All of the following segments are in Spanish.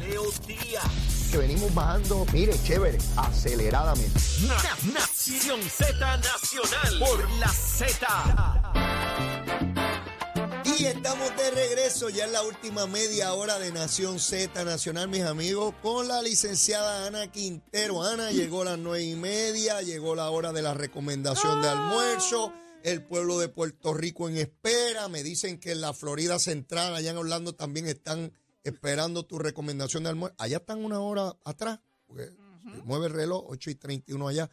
Leo Díaz. Que venimos bajando, mire, chévere, aceleradamente. Na- Nación Z Nacional por la Z. Y estamos de regreso ya en la última media hora de Nación Z Nacional, mis amigos, con la licenciada Ana Quintero. Ana, llegó las nueve y media, llegó la hora de la recomendación de almuerzo. El pueblo de Puerto Rico en espera. Me dicen que en la Florida Central, allá en Orlando, también están esperando tu recomendación de almuerzo. Allá están una hora atrás, porque mueve el reloj, 8 y 31 allá.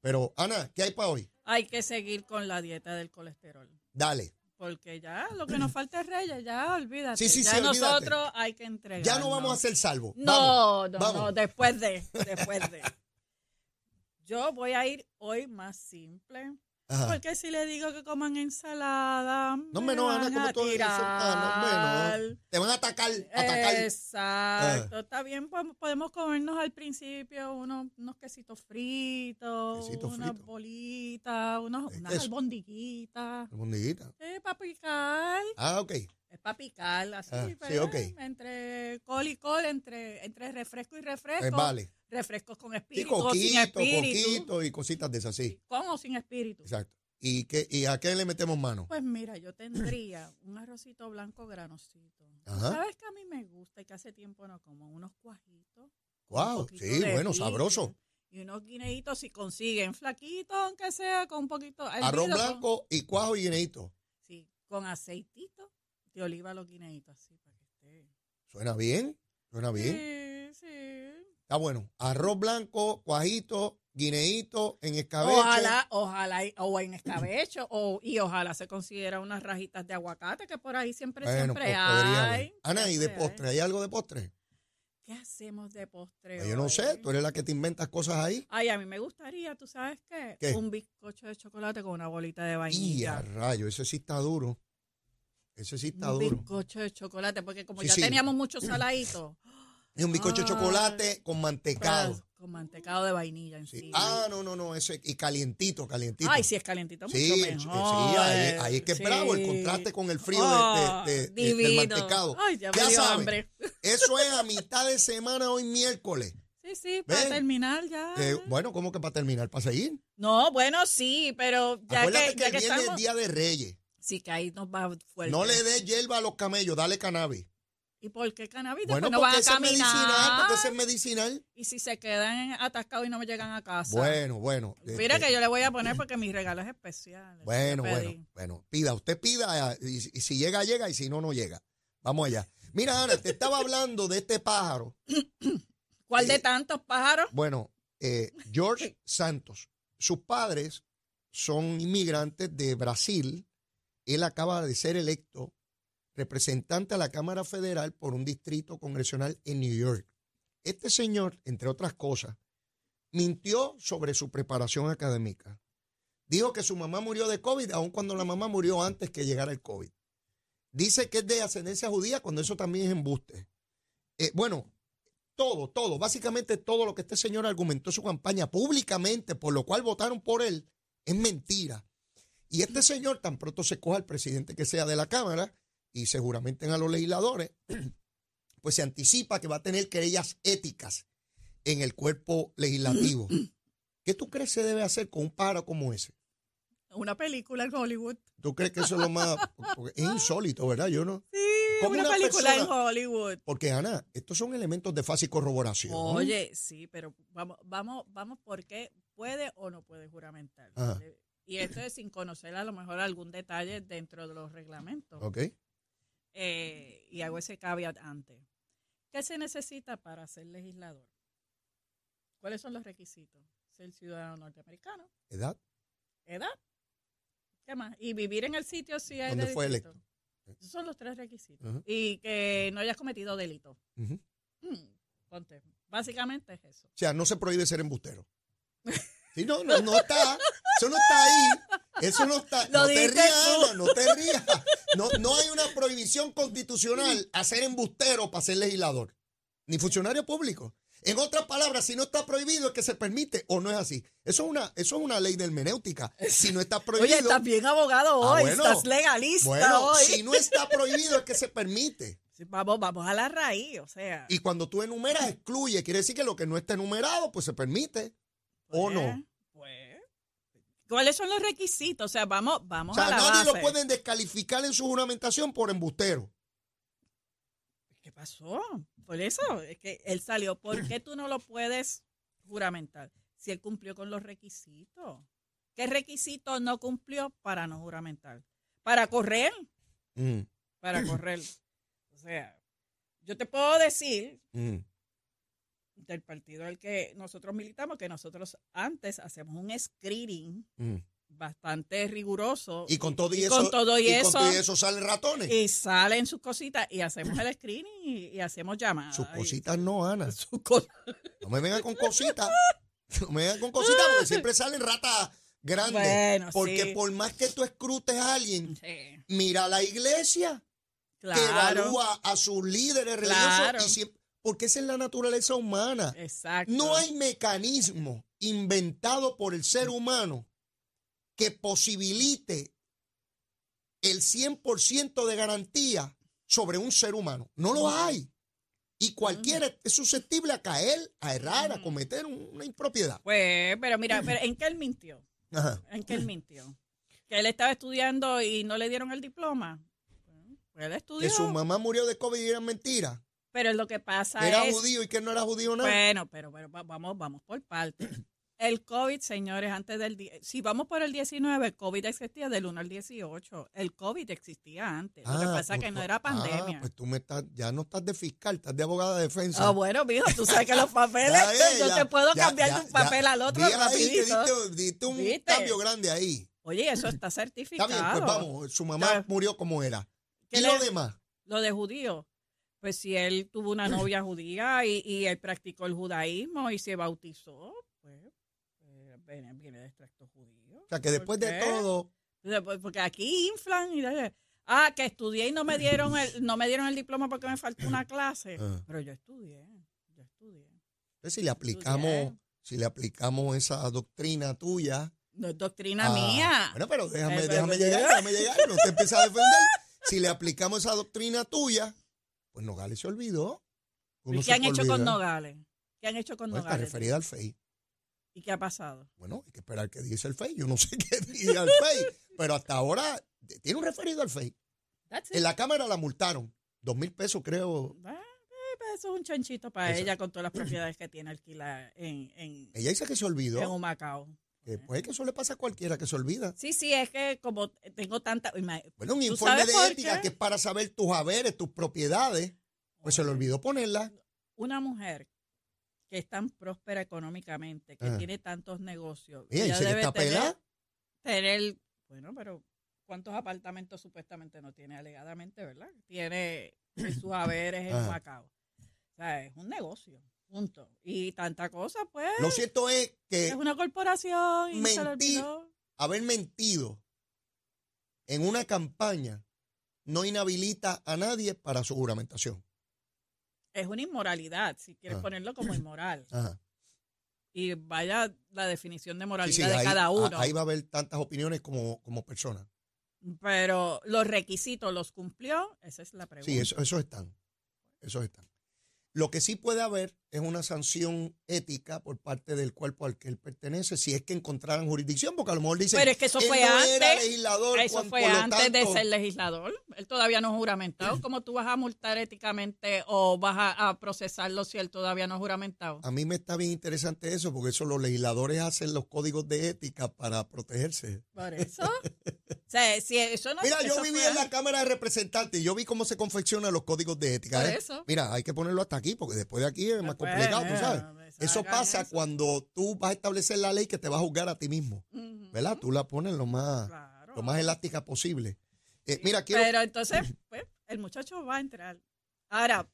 Pero, Ana, ¿qué hay para hoy? Hay que seguir con la dieta del colesterol. Dale. Porque ya lo que nos falta es reyes, ya olvídate. Sí, sí, ya sí, olvídate. nosotros hay que entregar. Ya no vamos a ser salvos. No, Vamos, no, vamos. no, después de, después de. Yo voy a ir hoy más simple. Ajá. Porque si le digo que coman ensalada, No, me no, Ana, como todo eso. Ah, no, hombre, no. Te van a atacar, atacar. Ah. Exacto, está bien, pues, podemos comernos al principio unos, unos quesitos fritos, Quesitos unas bolitas, unos, ¿Qué es unas albondiguitas. Albondiguita. Eh, para picar, Ah, ok. Es para picar, así, Ah, sí, ¿verdad? ok. Entre col y col, entre, entre refresco y refresco. Eh, vale. Refrescos con Sí, espíritu sin coquito, espíritu. coquito y cositas de esas, sí. Con o sin espíritu. Exacto. ¿Y, qué, ¿Y a qué le metemos mano? Pues mira, yo tendría un arrocito blanco granosito. Ajá. ¿Sabes que a mí me gusta y que hace tiempo no como? Unos cuajitos. Wow, sí, bueno, pique, sabroso. Y unos guineitos si consiguen flaquitos, aunque sea con un poquito. Arroz blanco y cuajo y guineito. Sí, con aceitito de oliva los guineitos, así para que esté. ¿Suena bien? ¿Suena bien? Sí, sí. Está bueno. Arroz blanco, cuajito, guineito en escabeche. Ojalá, ojalá, o en escabecho, o, y ojalá se considera unas rajitas de aguacate, que por ahí siempre, Bueno, siempre pues hay. Ana, ¿y de postre? ¿Hay algo de postre? ¿Qué hacemos de postre? Pues yo no sé, tú eres la que te inventas cosas ahí. Ay, a mí me gustaría, ¿tú sabes qué? ¿Qué? Un bizcocho de chocolate con una bolita de Y a vainilla. rayo, ese sí está duro. Ese sí está un duro. bizcocho de chocolate, porque como Sí, ya sí. teníamos mucho saladito, Es un bizcocho de chocolate con mantecado. con mantecado de vainilla Sí. encima. Ah, no, no, no, ese y calientito, calientito. Ay, si es calientito, Sí, mucho ch- sí, mejor. ahí, ahí es que es Sí. bravo el contraste con el frío de- Ah, de, de- de- del divino. mantecado. Ay, ya me dio sabes. hambre. Eso es a mitad de semana hoy miércoles. Sí, sí, para Ven. terminar ya. Eh, bueno, ¿cómo que para terminar? ¿Para seguir? No, bueno, sí, pero ya Acuérdate que, que, ya el que viernes es estamos... día de reyes. Sí, que ahí nos va fuerte. No le des hierba a los camellos, dale cannabis. ¿Y por qué cannabis? Bueno, no van porque a ese es medicinal, caminar. porque es medicinal. Y si se quedan atascados y no me llegan a casa. Bueno, bueno. Mira este, que yo le voy a poner porque mi regalo es especial. Bueno, bueno, bueno. Pida, usted pida eh, y, y si llega, llega y si no, no llega. Vamos allá. Mira, Ana, te estaba hablando de este pájaro. ¿Cuál Eh, de tantos pájaros? Bueno, eh, George Santos. Sus padres son inmigrantes de Brasil. Él acaba de ser electo representante a la Cámara Federal por un distrito congresional en New York. Este señor, entre otras cosas, mintió sobre su preparación académica. Dijo que su mamá murió de COVID, aun cuando la mamá murió antes que llegara el COVID. Dice que es de ascendencia judía, cuando eso también es embuste. Eh, bueno, todo, todo, básicamente todo lo que este señor argumentó en su campaña públicamente, por lo cual votaron por él, es mentira. Y este señor, tan pronto se coja al presidente que sea de la Cámara y seguramente a los legisladores, pues se anticipa que va a tener querellas éticas en el cuerpo legislativo. ¿Qué tú crees se debe hacer con un pájaro como ese? Una película en Hollywood. ¿Tú crees que eso es lo más... es insólito, ¿verdad? Yo no... Sí, Como una, una película en Hollywood. Porque, Ana, estos son elementos de fácil corroboración. Oye, sí, pero vamos, vamos, vamos, ¿por qué puede o no puede juramentar? Ajá. Y esto es sin conocer a lo mejor algún detalle dentro de los reglamentos. ¿Ok? Eh, y hago ese caveat antes. ¿Qué se necesita para ser legislador? ¿Cuáles son los requisitos? Ser ciudadano norteamericano, ¿Edad? edad, ¿qué más? Y vivir en el sitio si hay ¿Dónde de fue electo? Esos son los tres requisitos. Y que no hayas cometido delito. Hmm, ponte. Básicamente es eso. O sea, no se prohíbe ser embustero. Sí, no, no, no está. Eso no está ahí. Eso no está. Lo no te rías. Ana, no te rías. No, no hay una prohibición constitucional a ser embustero para ser legislador, ni funcionario público. En otras palabras, si no está prohibido es que se permite o no es así. Eso es una, eso es una ley de hermenéutica. Si no está prohibido. Oye, estás bien abogado Ah, hoy, bueno. estás legalista Bueno, hoy. si no está prohibido es que se permite. Vamos, vamos a la raíz, o sea. Y cuando tú enumeras, excluye. Quiere decir que lo que no está enumerado, pues se permite. ¿O pues, no? Pues, ¿cuáles son los requisitos? O sea, vamos, O vamos sea, a la nadie base. lo pueden descalificar en su juramentación por embustero. ¿Qué pasó? Por eso, es que él salió. ¿Por qué tú no lo puedes juramentar? Si él cumplió con los requisitos. ¿Qué requisito no cumplió para no juramentar? Para correr, Mm, para correr. O sea, yo te puedo decir mm. Del partido al que nosotros militamos que nosotros antes hacemos un screening Mm. bastante riguroso. Y con todo y, y eso, con todo y, con eso, todo y eso salen ratones. y salen sus cositas y hacemos el screening y, y hacemos llamadas. Sus y- cositas no, Ana. sus. No me vengan con cositas. No me vengan con cositas porque siempre salen ratas grandes. Bueno, porque sí. por más que tú escrutes a alguien, Sí, mira a la iglesia que claro. evalúa a sus líderes religiosos. Claro. Y siempre- porque esa es la naturaleza humana. Exacto. No hay mecanismo inventado por el ser humano que posibilite el 100% de garantía sobre un ser humano. No lo hay. Y cualquiera es susceptible a caer, a errar, a cometer un- una impropiedad. Pues, pero mira, pero ¿en qué él mintió? Ajá. ¿En qué él mintió? Que él estaba estudiando y no le dieron el diploma. Pues él estudió. Que su mamá murió de COVID y era mentira. Pero lo que pasa Era es. judío y que no era judío nada. Bueno, pero, pero va- vamos, vamos por partes. El COVID, señores, antes del... Si vamos por el 19, el COVID existía del 1 al 18. El COVID existía antes. lo que Ah, pasa es que pues, no era pandemia. Ah, pues tú me estás, ya no estás de fiscal, estás de abogada de defensa. Ah, bueno, mijo, tú sabes que los papeles, Ya, eh, yo ya, te puedo ya, cambiar ya, de un papel ya. al otro Di ahí que rapidito. Diste, diste un ¿Viste? cambio grande ahí. Oye, eso está Está certificado. bien, pues vamos, su mamá Ya. murió como era. ¿Qué ¿Y lo demás? Lo de judío. Pues si él tuvo una novia judía y, y él practicó el judaísmo y se bautizó, pues eh, viene, viene de extracto judío. O sea, que después ¿Por de todo, Después- Porque aquí inflan y ah, que estudié y no me dieron el, no me dieron el diploma porque me faltó una clase. Ah. Pero yo estudié, yo estudié. pues, si le aplicamos, Estudié. si le aplicamos esa doctrina tuya. No es doctrina mía. Bueno, pero déjame, Eh, déjame llegar, déjame llegar, no te empiezas a defender. Si le aplicamos esa doctrina tuya, pues Nogales se olvidó. Uno ¿Y qué han hecho con. Nogales? ¿Qué han hecho con Pues está Nogales? referida al FEI. ¿Y qué ha pasado? Bueno, hay que esperar que dice el FEI. Yo no sé qué diga el FEI, pero hasta ahora tiene un referido al FEI. En la Cámara la multaron. Dos mil pesos, creo. Ah, eh, Eso es un chanchito para ella con todas las propiedades que tiene alquiladas en, en, Ella dice que se olvidó. en Humacao. Pues que eso le pasa a cualquiera que se olvida. Sí, sí, es que como tengo tanta... Bueno, un ¿Tú informe de ética que es para saber tus haberes, tus propiedades. Pues se le olvidó ponerla. Una mujer que es tan próspera económicamente, que Ah. tiene tantos negocios, que debe está tener, tener- Bueno, pero ¿cuántos apartamentos supuestamente no tiene alegadamente, verdad? Tiene sus haberes en Ajá. Humacao. O sea, es un negocio, punto. Y tanta cosa, pues, Lo cierto es que es una corporación y se mentir haber mentido en una campaña no inhabilita a nadie para su juramentación. Es una inmoralidad, si quieres ponerlo como inmoral. Ajá. Y vaya la definición de moralidad sí, de ahí, cada uno. ahí va a haber tantas opiniones como, como personas. Pero los requisitos los cumplió, esa es la pregunta. Sí, eso, esos están. Esos están. Lo que sí puede haber es una sanción ética por parte del cuerpo al que él pertenece, si es que encontraran jurisdicción, porque a lo mejor dicen Pero es que eso él fue no era legislador, Eso cuan- fue antes de ser legislador. Él todavía no es juramentado. ¿Cómo tú vas a multar éticamente o vas a, a procesarlo si él todavía no es juramentado? A mí me está bien interesante eso, porque eso los legisladores hacen los códigos de ética para protegerse. Por eso. o sea, si eso no Mira, yo viví en la. Cámara de Representantes y yo vi cómo se confeccionan los códigos de ética. Por ¿eh? eso. Mira, hay que ponerlo hasta aquí, porque después de aquí es más complicado, tú sabes. me Eso pasa eso. cuando tú vas a establecer la ley que te va a juzgar a ti mismo, ¿verdad? Tú la pones lo más, Claro. lo más elástica posible. Eh, mira, quiero... Pero entonces, pues, el muchacho va a entrar. Ahora,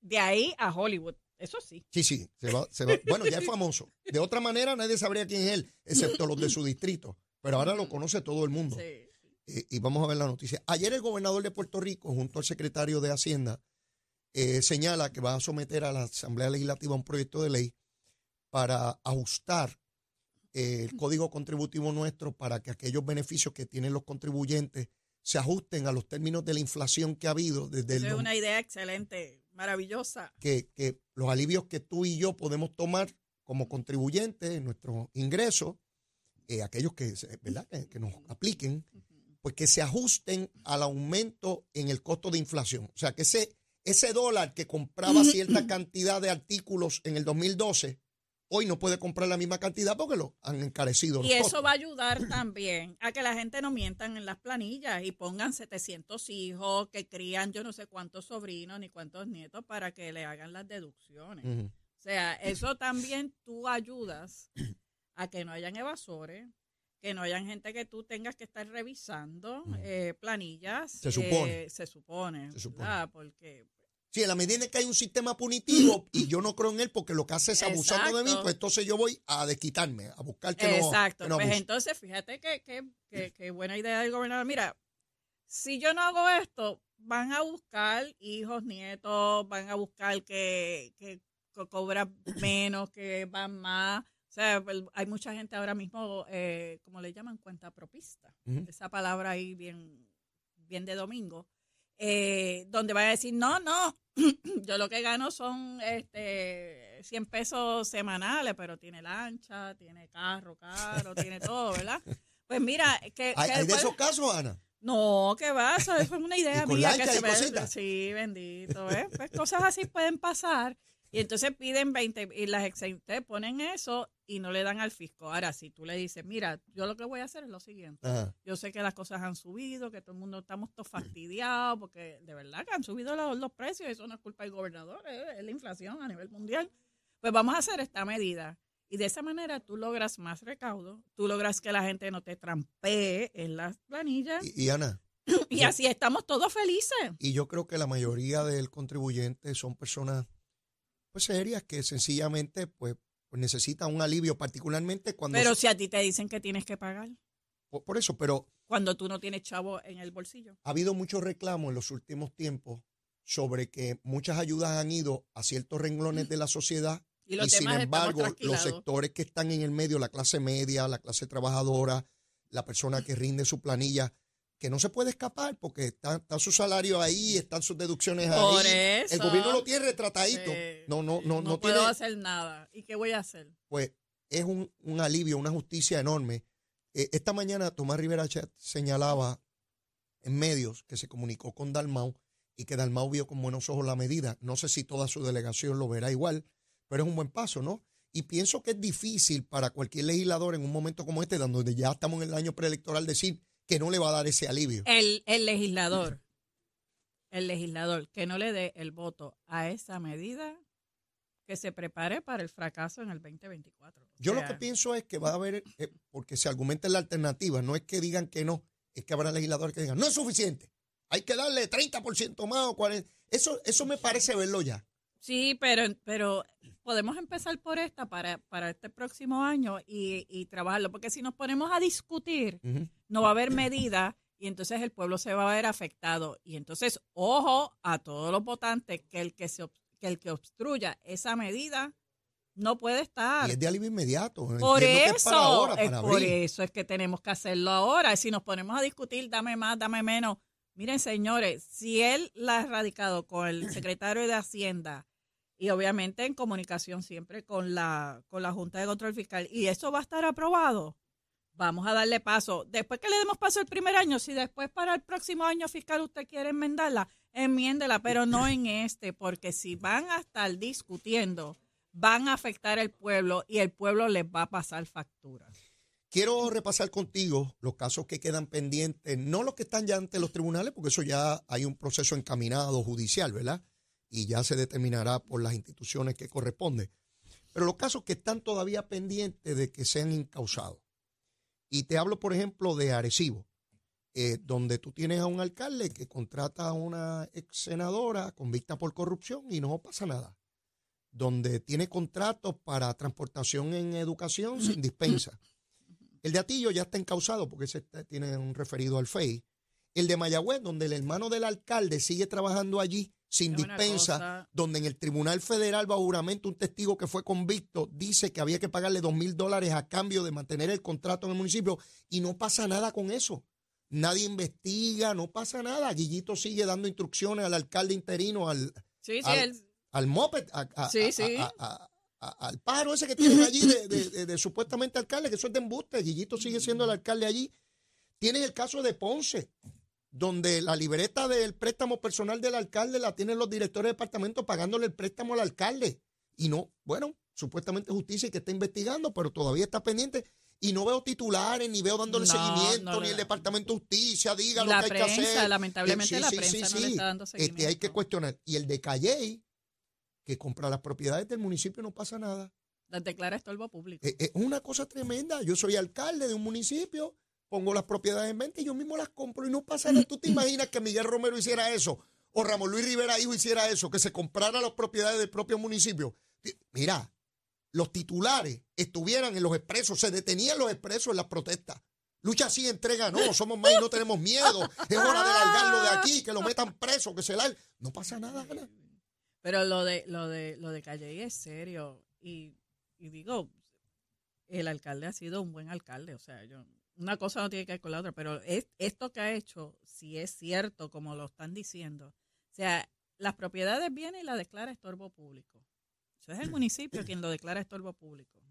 de ahí a Hollywood. Eso sí. Sí, sí, se va- se va- bueno, ya es famoso. De otra manera nadie sabría quién es él, excepto los de su distrito. Pero ahora lo conoce todo el mundo. Sí. Eh, y vamos a ver la noticia. Ayer el gobernador de Puerto Rico, junto al secretario de Hacienda, eh, señala que va a someter a la Asamblea Legislativa un proyecto de ley para ajustar eh, el código contributivo nuestro para que aquellos beneficios que tienen los contribuyentes se ajusten a los términos de la inflación que ha habido desde el es una idea excelente, maravillosa. que, que los alivios que tú y yo podemos tomar como contribuyentes en nuestros ingresos, eh, aquellos que, ¿verdad? Que, que nos apliquen, pues que se ajusten al aumento en el costo de inflación. O sea, que ese, ese dólar que compraba cierta cantidad de artículos en el 2012, hoy no puede comprar la misma cantidad porque lo han encarecido. Y eso va a ayudar también a que la gente no mientan en las planillas y pongan 700 hijos que crían yo no sé cuántos sobrinos ni cuántos nietos para que le hagan las deducciones. O sea, eso también tú ayudas a que no hayan evasores, que no hayan gente que tú tengas que estar revisando eh, planillas. Se supone. eh, se supone. Se supone. Porque Sí, en la medida en que hay un sistema punitivo y yo no creo en él porque lo que hace es abusando de mí, Exacto. pues entonces yo voy a desquitarme, a buscar que no. Exacto. no pues abuse. entonces, fíjate que, que, que- que buena idea del gobernador. Mira, si yo no hago esto, van a buscar hijos, nietos, van a buscar que, que co- cobran menos, que van más. O sea, pues, hay mucha gente ahora mismo, eh, como le llaman, cuenta propista. Esa palabra ahí bien, bien de domingo. Eh, donde va a decir, no, no, yo lo que gano son este 100 pesos semanales, pero tiene lancha, tiene carro caro, tiene todo, ¿verdad? Pues mira, que... ¿Hay, que hay de esos casos, Ana? no, que va, eso, es una idea ¿Y con mía que se me cositas? Sí, bendito, ¿eh? Pues cosas así pueden pasar. Y entonces piden 20 y las exentes ponen eso y no le dan al fisco. Ahora, si tú le dices, mira, yo lo que voy a hacer es lo siguiente. Ajá. Yo sé que las cosas han subido, que todo el mundo estamos todos fastidiados, porque de verdad que han subido los, los precios, eso no es culpa del gobernador, es, es la inflación a nivel mundial. Pues vamos a hacer esta medida. Y de esa manera tú logras más recaudo, tú logras que la gente no te trampee en las planillas Y, y Ana, y así estamos todos felices. y yo creo que la mayoría del contribuyente son personas pues serias que sencillamente pues, pues necesitan un alivio, particularmente cuando... Pero si a ti te dicen que tienes que pagar, por, por eso, pero cuando tú no tienes chavo en el bolsillo. ha habido mucho reclamo en los últimos tiempos sobre que muchas ayudas han ido a ciertos renglones de la sociedad Y sin embargo, los sectores que están en el medio, la clase media, la clase trabajadora, la persona que rinde su planilla, que no se puede escapar porque está, está su salario ahí, están sus deducciones Por ahí. eso. El gobierno lo tiene retratadito. Sí. No, no, no, no, puedo tiene. hacer nada. ¿Y qué voy a hacer? Pues es un, un alivio, una justicia enorme. Eh, esta mañana Tomás Rivera Chat señalaba en medios que se comunicó con Dalmau y que Dalmau vio con buenos ojos la medida. No sé si toda su delegación lo verá igual, pero es un buen paso, ¿no? Y pienso que es difícil para cualquier legislador en un momento como este, donde ya estamos en el año preelectoral, decir que no le va a dar ese alivio. El, el legislador, el legislador que no le dé el voto a esa medida, que se prepare para el fracaso en el 2024. O Yo lo que pienso es que va a haber, eh, porque se argumenta en la alternativa, no es que digan que no, es que habrá legisladores que digan, no es suficiente, hay que darle 30% más o 40%. Eso, eso me parece verlo ya. Sí, pero, pero podemos empezar por esta para, para este próximo año y, y trabajarlo, porque si nos ponemos a discutir. No va a haber medida y entonces el pueblo se va a ver afectado. Y entonces, ojo a todos los votantes que el que, se, que, el que obstruya esa medida no puede estar. Y es de alivio inmediato. Por Entiendo eso, es para ahora, es por abril. eso es que tenemos que hacerlo ahora. Si nos ponemos a discutir, dame más, dame menos. Miren, señores, si él la ha radicado con el secretario de Hacienda y obviamente en comunicación siempre con la, con la Junta de Control Fiscal, y eso va a estar aprobado, vamos a darle paso. Después que le demos paso el primer año, si después para el próximo año fiscal usted quiere enmendarla, enmiéndela, pero no en este, porque si van a estar discutiendo, van a afectar al pueblo y el pueblo les va a pasar factura. Quiero repasar contigo los casos que quedan pendientes, no los que están ya ante los tribunales, porque eso ya hay un proceso encaminado judicial, ¿verdad? Y ya se determinará por las instituciones que corresponden. Pero los casos que están todavía pendientes de que sean incausados. Y te hablo, por ejemplo, de Arecibo, eh, donde tú tienes a un alcalde que contrata a una ex senadora convicta por corrupción y no pasa nada. Donde tiene contratos para transportación en educación sin dispensa. El de Atillo ya está encausado porque ese está- tiene un referido al FEI. El de Mayagüez, donde el hermano del alcalde sigue trabajando allí sin dispensa, donde en el Tribunal Federal bajo juramento un testigo que fue convicto dice que había que pagarle dos mil dólares a cambio de mantener el contrato en el municipio y no pasa nada con eso. nadie investiga, no pasa nada. Guillito sigue dando instrucciones al alcalde interino, al, Sí, sí, al- moped, a- Sí, al pájaro ese que tienen allí de, de- de- de supuestamente alcalde, que eso es de embuste. Guillito sigue siendo el alcalde allí. Tienes el caso de Ponce, donde la libreta del préstamo personal del alcalde la tienen los directores de departamento pagándole el préstamo al alcalde. Y no, bueno, supuestamente justicia y que está investigando, pero todavía está pendiente. Y no veo titulares, ni veo dándole No, seguimiento, no ni el Departamento de Justicia diga lo que hay prensa, que hacer. lamentablemente Eh, la prensa no le está dando Este, hay que seguimiento. cuestionar. Y el de Calley, que compra las propiedades del municipio, no pasa nada. las declara estorbo público. Eh, Es una cosa tremenda. Yo soy alcalde de un municipio, pongo las propiedades en venta y yo mismo las compro y no pasa nada. ¿Tú te imaginas que Miguel Romero hiciera eso? O Ramón Luis Rivera Hijo hiciera eso, que se comprara las propiedades del propio municipio. Mira, los titulares estuvieran en los expresos, se detenían los expresos en las protestas. Lucha sí, entrega no, somos más y no tenemos miedo. Es hora de largarlo de aquí, que lo metan preso, que se la... No pasa nada. Pero lo de lo de lo de Calle es serio y, y digo, el alcalde ha sido un buen alcalde, o sea, yo una cosa no tiene que ver con la otra, pero es, esto que ha hecho, si es cierto como lo están diciendo, o sea, las propiedades vienen y la declara estorbo público. Eso es el municipio quien lo declara estorbo público.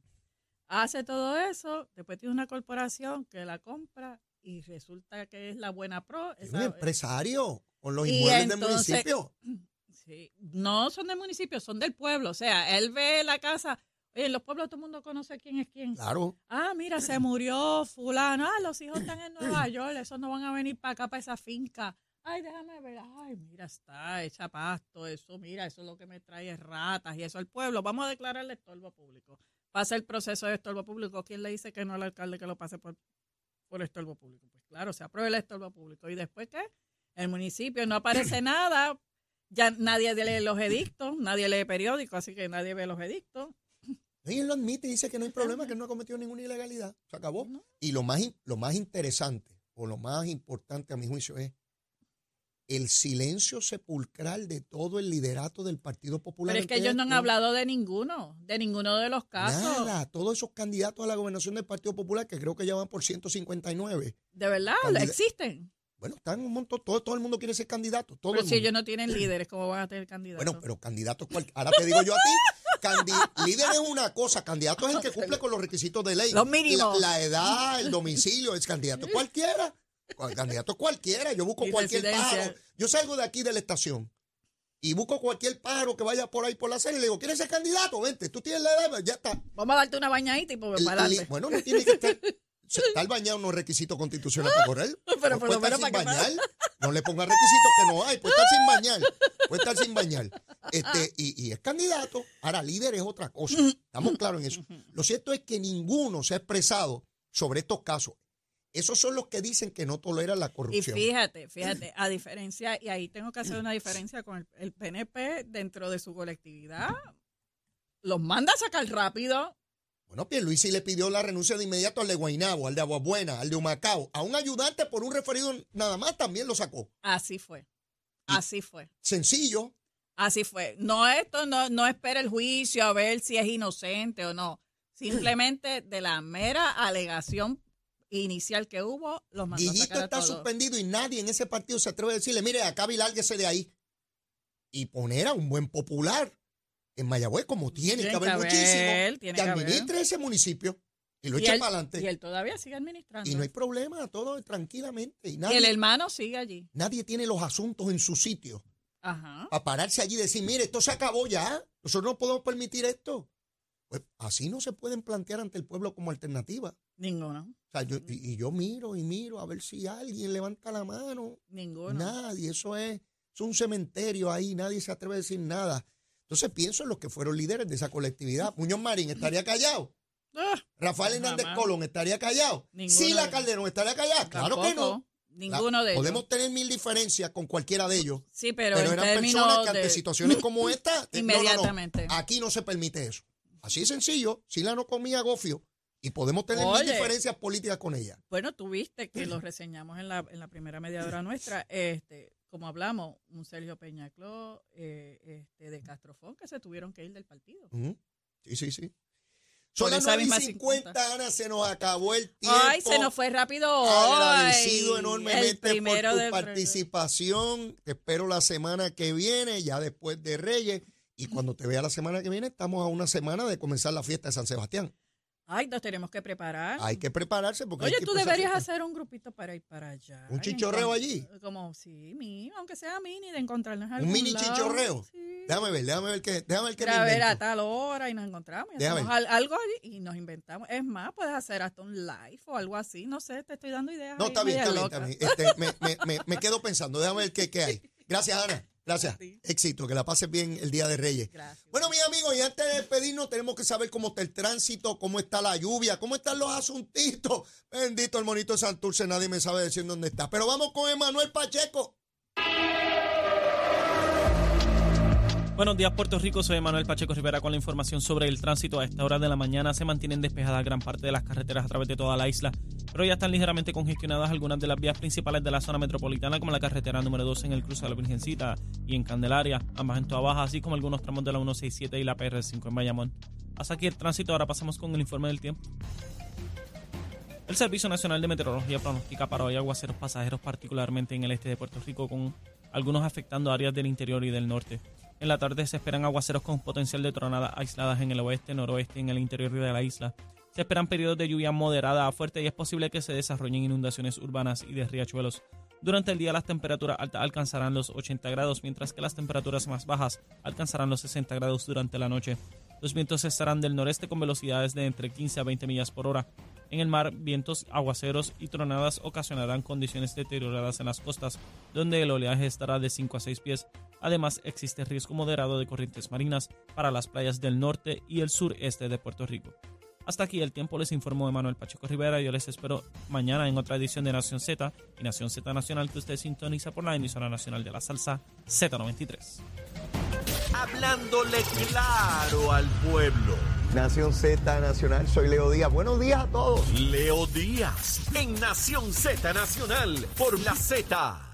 Hace todo eso, después tiene una corporación que la compra y resulta que es la buena pro. Es un empresario con los Y inmuebles del municipio. Sí, no son del municipio, son del pueblo. O sea, él ve la casa. En los pueblos todo el mundo conoce quién es quién. Claro. Ah, mira, se murió fulano. Ah, los hijos están en Nueva York. Esos no van a venir para acá, para esa finca. Ay, déjame ver. Ay, mira, está hecha pasto. Eso, mira, eso es lo que me trae es ratas y eso al pueblo. Vamos a declararle estorbo público. Pasa el proceso de estorbo público. ¿Quién le dice que no al alcalde que lo pase por, por estorbo público? Pues claro, se aprueba el estorbo público. ¿Y después qué? El municipio no aparece nada. Ya nadie lee los edictos, nadie lee periódicos, así que nadie ve los edictos. Y él lo admite y dice que no hay problema, que no ha cometido ninguna ilegalidad. Se acabó. No. Y lo más, lo más interesante, o lo más importante a mi juicio, es el silencio sepulcral de todo el liderato del Partido Popular. Pero es que ellos no han hablado de ninguno, de ninguno de los casos. Nada, todos esos candidatos a la gobernación del Partido Popular, que creo que ya van por 159. De verdad, existen. Bueno, están un montón, todo, todo el mundo quiere ser candidato. Todo Pero el si mundo. ellos no tienen líderes, ¿cómo van a tener candidatos? Bueno, pero candidato es cual- Ahora te digo yo a ti, líder es una cosa, candidato es el que cumple con los requisitos de ley. Los mínimos. La, la edad, el domicilio, es candidato es cualquiera. Cual- Candidato es cualquiera. Yo busco Y cualquier residencia. pájaro. Yo salgo de aquí de la estación y busco cualquier pájaro que vaya por ahí por la serie y le digo, ¿quieres ser candidato? Vente, tú tienes la edad, ya está. Vamos a darte una bañadita y pues El- para el- adelante. bueno, no tiene que estar. Estar bañado no es requisito constitucional para correr. Pero no por lo menos para bañar. No le ponga requisitos que no hay. Puede estar sin bañar. Puede estar sin bañar. Este, y, y es candidato. Ahora, líder es otra cosa. Estamos claros en eso. Lo cierto es que ninguno se ha expresado sobre estos casos. Esos son los que dicen que no toleran la Y corrupción. fíjate, fíjate, a diferencia, y ahí tengo que hacer una diferencia con el, el PNP dentro de su colectividad, los manda a sacar rápido. Bueno, Pierluisi le pidió la renuncia de inmediato al de Guaynabo, al de Aguabuena, al de Humacao. A un ayudante por un referido nada más también lo sacó. Así fue. Así fue. Sencillo. Así fue. No esto no, no espera el juicio a ver si es inocente o no. Simplemente de la mera alegación inicial que hubo, los mandó a sacar a está todos. suspendido y nadie en ese partido se atreve a decirle, mire, acá lárguese de ahí. Y poner a un buen popular en Mayagüez, como tiene, que haber muchísimo, que que administre ese municipio y lo y eche él, para adelante. y él todavía sigue administrando. Y no hay problema, todo tranquilamente. Y Y nadie, el hermano sigue allí. nadie tiene los asuntos en su sitio Ajá. para pararse allí y decir, mire, esto se acabó ya, nosotros no podemos permitir esto. Pues así no se pueden plantear ante el pueblo como alternativa. Ninguno. O sea, yo, y, y yo miro y miro a ver si alguien levanta la mano. Ninguno. Nadie, eso es, es un cementerio ahí, nadie se atreve a decir nada. Entonces pienso en los que fueron líderes de esa colectividad. Muñoz Marín estaría callado. Ah, Rafael Hernández Jamás. Colón estaría callado. Sila de- Calderón estaría callada. Claro que no. Ninguno de ellos. Podemos tener mil diferencias con cualquiera de ellos, Sí, pero, pero, eran personas que ante de... situaciones como esta, eh, no, no, no, Inmediatamente. aquí no se permite eso. Así de sencillo, Sila no comía gofio y podemos tener Oye. mil diferencias políticas con ella. Bueno, tú viste que lo reseñamos en la, en la primera media hora nuestra. Este, como hablamos, un Sergio Peñacló eh, este, de Castrofón que se tuvieron que ir del partido. Sí, sí, sí. Son las esa 9 y misma 50, Ana, se nos acabó el tiempo. Ay, se nos fue rápido. Agradecido enormemente por tu participación. Te espero la semana que viene, ya después de Reyes. Y cuando te vea la semana que viene, estamos a una semana de comenzar la fiesta de San Sebastián. Ay, nos tenemos que preparar. Hay que prepararse porque hay Oye, que tú deberías hacer un grupito para ir para allá. ¿Un chichorreo allí? Como, sí, mini, aunque sea mini, de encontrarnos en ¿Un algún mini lado. chichorreo? Sí. Déjame ver, déjame ver qué, déjame ver qué Para ver a tal hora y nos encontramos. Y Déjame hacemos al- algo allí y nos inventamos. Es más, puedes hacer hasta un live o algo así. No sé, te estoy dando ideas. No, ahí está bien, está bien, está bien. Este, me, me- me- me quedo pensando, déjame ver qué, qué hay. Gracias, Ana. Gracias. Éxito, que la pases bien el día de Reyes. Gracias. Bueno, mis amigos, y antes de despedirnos, tenemos que saber cómo está el tránsito, cómo está la lluvia, cómo están los asuntitos. Bendito el monito de Santurce, nadie me sabe decir dónde está. Pero vamos con Emanuel Pacheco. Buenos días, Puerto Rico. Soy Manuel Pacheco Rivera con la información sobre el tránsito. A esta hora de la mañana se mantienen despejadas gran parte de las carreteras a través de toda la isla, pero ya están ligeramente congestionadas algunas de las vías principales de la zona metropolitana, como la carretera número 2 en el cruce de la Virgencita y en Candelaria, ambas en Toa Baja, así como algunos tramos de la 167 y la PR5 en Bayamón. Hasta aquí el tránsito. Ahora pasamos con el informe del tiempo. El Servicio Nacional de Meteorología pronostica para hoy aguaceros pasajeros, particularmente en el este de Puerto Rico, con algunos afectando áreas del interior y del norte. En la tarde se esperan aguaceros con potencial de tronadas aisladas en el oeste, noroeste y en el interior de la isla. Se esperan periodos de lluvia moderada a fuerte y es posible que se desarrollen inundaciones urbanas y de riachuelos. Durante el día las temperaturas altas alcanzarán los 80 grados, mientras que las temperaturas más bajas alcanzarán los 60 grados durante la noche. Los vientos estarán del noreste con velocidades de entre 15 a 20 millas por hora. En el mar, vientos, aguaceros y tronadas ocasionarán condiciones deterioradas en las costas, donde el oleaje estará de 5 a 6 pies. Además, existe riesgo moderado de corrientes marinas para las playas del norte y el sureste de Puerto Rico. Hasta aquí el tiempo, les informó Emanuel Pacheco Rivera. Yo les espero mañana en otra edición de Nación Z y Nación Z Nacional que usted sintoniza por la emisora nacional de la salsa Z93. Hablándole claro al pueblo. Nación Z Nacional, soy Leo Díaz. Buenos días a todos. Leo Díaz en Nación Z Nacional por la Z.